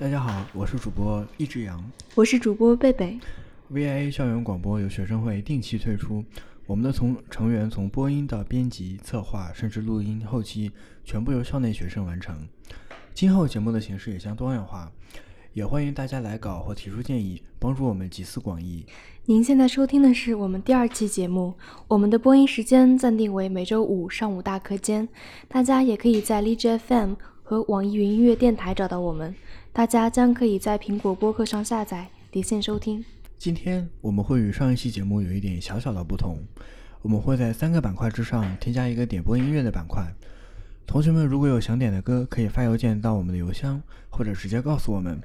大家好，我是主播易志阳，我是主播贝贝。VIA 校园广播由学生会定期推出，我们的从成员从播音到编辑、策划，甚至录音后期，全部由校内学生完成。今后节目的形式也将多样化，也欢迎大家来稿或提出建议，帮助我们集思广益。您现在收听的是我们第二期节目，我们的播音时间暂定为每周五上午大课间，大家也可以在荔枝 FM 和网易云音乐电台找到我们，大家将可以在苹果播客上下载离线收听。今天我们会与上一期节目有一点小小的不同，我们会在三个板块之上添加一个点播音乐的板块。同学们如果有想点的歌，可以发邮件到我们的邮箱，或者直接告诉我们，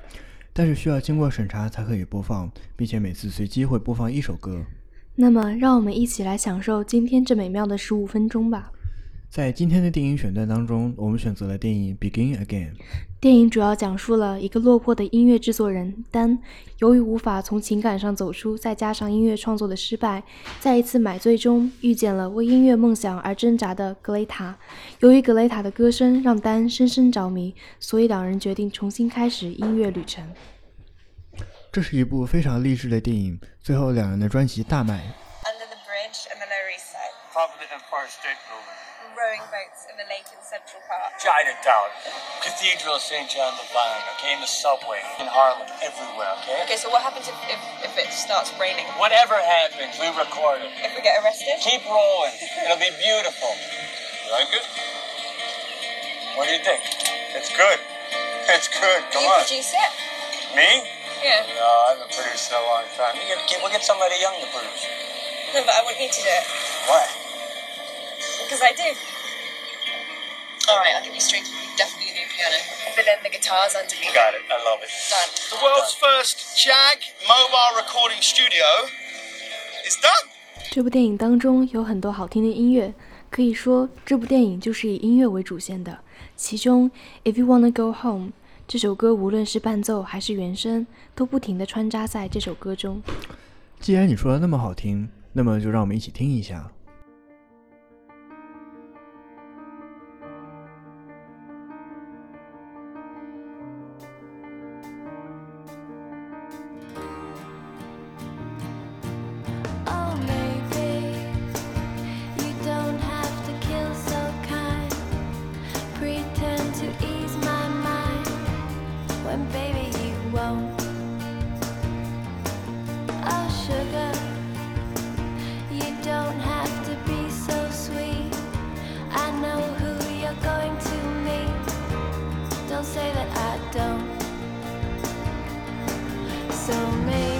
但是需要经过审查才可以播放，并且每次随机会播放一首歌。那么，让我们一起来享受今天这美妙的十五分钟吧。在今天的电影选段当中，我们选择了电影《Begin Again》。电影主要讲述了一个落魄的音乐制作人丹，由于无法从情感上走出，再加上音乐创作的失败，在一次买醉中遇见了为音乐梦想而挣扎的格雷塔。由于格雷塔的歌声让丹深深着迷，所以两人决定重新开始音乐旅程。这是一部非常励志的电影，最后两人的专辑大卖。Side. Provident Empire State Building. Rowing boats in the lake in Central Park. Chinatown. Cathedral of St. John the Divine. Okay, in the subway. In Harlem. Everywhere, okay? Okay, so what happens if, if, if it starts raining? Whatever happens, we record it. If we get arrested? Keep rolling. It'll be beautiful. You like it? What do you think? It's good. It's good. Come you on. produce it? Me? Yeah. No, I haven't produced in a long time. You get, we'll get somebody young to produce. No, but I want you to do it. Why? Because I do. Alright, I'll give you strings. You definitely need a piano. But then the guitars underneath. Got it. I love it. Done. The world's first Jag mobile recording studio is done. 这部电影当中有很多好听的音乐，可以说这部电影就是以音乐为主线的。其中《If You Wanna Go Home》这首歌，无论是伴奏还是原声，都不停地穿插在这首歌中。既然你说的那么好听，那么就让我们一起听一下。Baby, you won't. Oh, sugar, you don't have to be so sweet. I know who you're going to meet. Don't say that I don't. So maybe.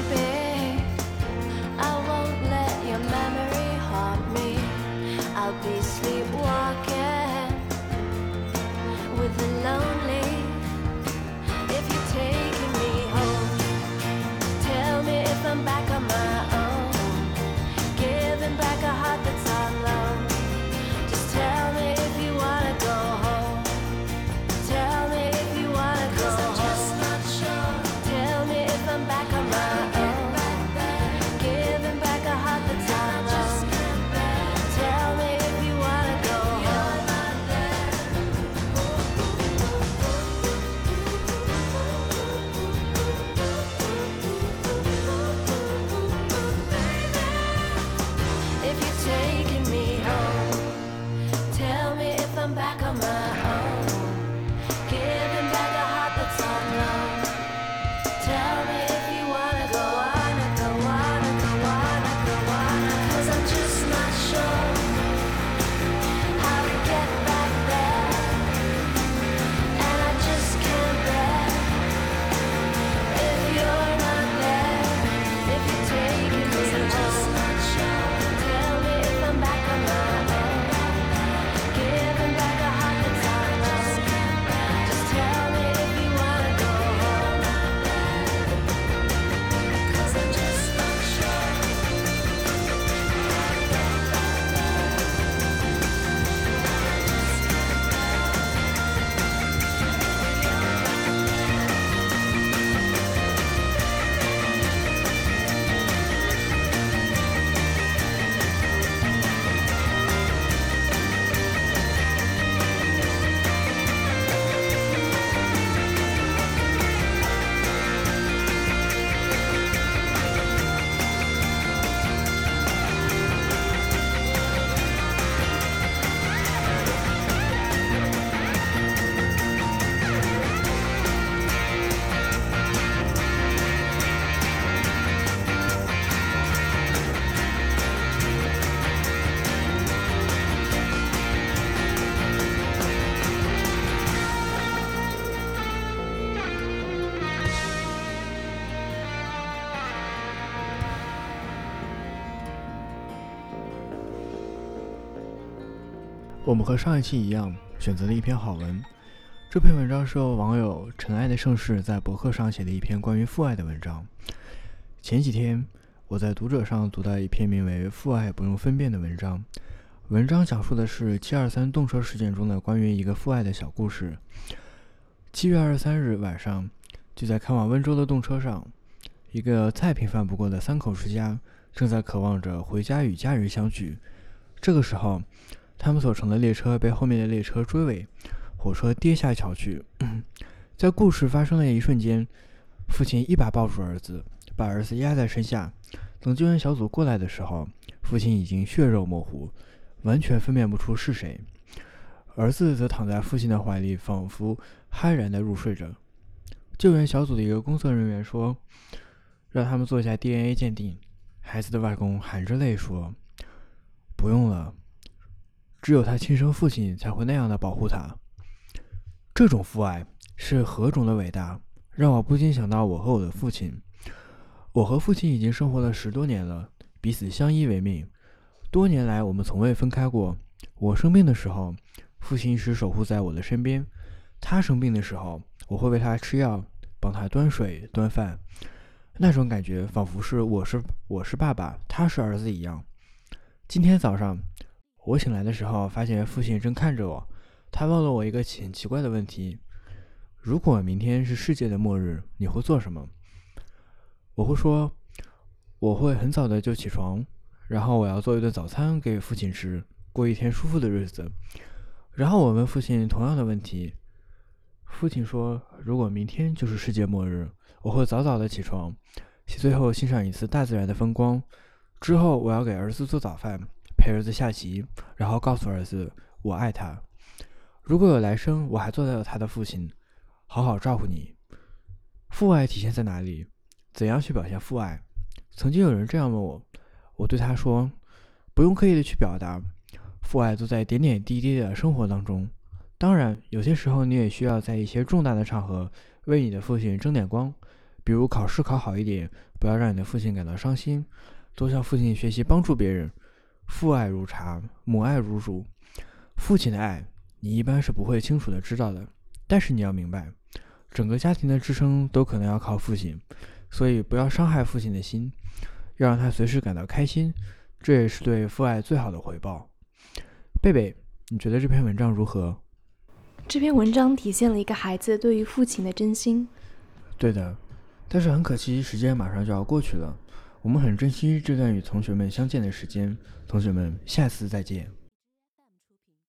我们和上一期一样，选择了一篇好文。这篇文章是由网友“尘埃的盛世”在博客上写的一篇关于父爱的文章。前几天，我在读者上读到一篇名为《父爱不用分辨》的文章。文章讲述的是七二三动车事件中的关于一个父爱的小故事。七月二十三日晚上，就在开往温州的动车上，一个再平凡不过的三口之家正在渴望着回家与家人相聚。这个时候，他们所乘的列车被后面的列车追尾，火车跌下桥去。在故事发生的一瞬间，父亲一把抱住儿子，把儿子压在身下。等救援小组过来的时候，父亲已经血肉模糊，完全分辨不出是谁。儿子则躺在父亲的怀里，仿佛酣然的入睡着。救援小组的一个工作人员说：“让他们做一下 DNA 鉴定。”孩子的外公含着泪说：“不用了。”只有他亲生父亲才会那样的保护他。这种父爱是何种的伟大，让我不禁想到我和我的父亲。我和父亲已经生活了十多年了，彼此相依为命。多年来，我们从未分开过。我生病的时候，父亲一直守护在我的身边；他生病的时候，我会为他吃药，帮他端水端饭。那种感觉，仿佛是我是我是爸爸，他是儿子一样。今天早上。我醒来的时候，发现父亲正看着我。他问了我一个很奇怪的问题：“如果明天是世界的末日，你会做什么？”我会说：“我会很早的就起床，然后我要做一顿早餐给父亲吃，过一天舒服的日子。”然后我问父亲同样的问题。父亲说：“如果明天就是世界末日，我会早早的起床，最后欣赏一次大自然的风光。之后我要给儿子做早饭。”陪儿子下棋，然后告诉儿子我爱他。如果有来生，我还做到他的父亲，好好照顾你。父爱体现在哪里？怎样去表现父爱？曾经有人这样问我，我对他说：不用刻意的去表达，父爱都在点点滴滴的生活当中。当然，有些时候你也需要在一些重大的场合为你的父亲争点光，比如考试考好一点，不要让你的父亲感到伤心，多向父亲学习，帮助别人。父爱如茶，母爱如乳。父亲的爱，你一般是不会清楚的知道的。但是你要明白，整个家庭的支撑都可能要靠父亲，所以不要伤害父亲的心，要让他随时感到开心，这也是对父爱最好的回报。贝贝，你觉得这篇文章如何？这篇文章体现了一个孩子对于父亲的真心。对的，但是很可惜，时间马上就要过去了。我们很珍惜这段与同学们相见的时间，同学们，下次再见。